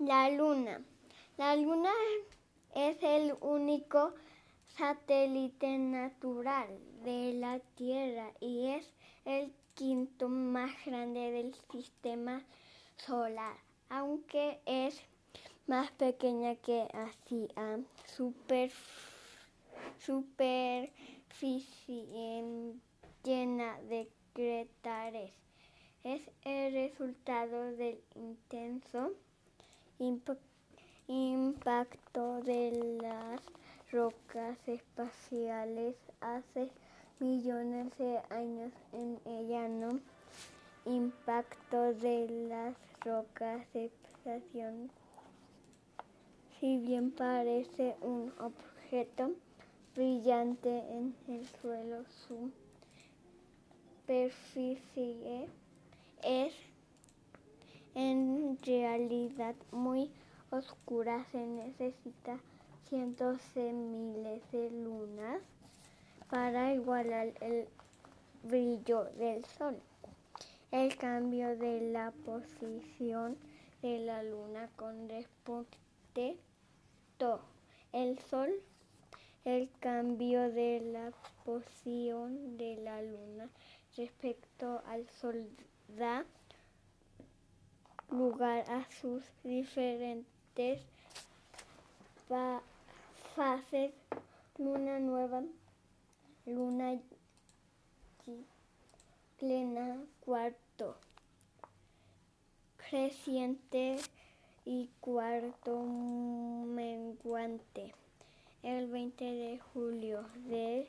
La Luna. La Luna es el único satélite natural de la Tierra y es el quinto más grande del sistema solar, aunque es más pequeña que así a super, superficie llena de cráteres. Es el resultado del intenso impacto de las rocas espaciales hace millones de años en el llano impacto de las rocas espaciales. Si bien parece un objeto brillante en el suelo, su superficie es realidad muy oscura. Se necesita cientos de miles de lunas para igualar el brillo del sol. El cambio de la posición de la luna con respecto el sol. El cambio de la posición de la luna respecto al sol da lugar a sus diferentes fases. Luna nueva, luna plena, cuarto creciente y cuarto menguante. El 20 de julio de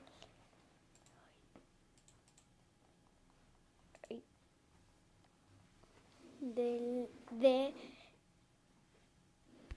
de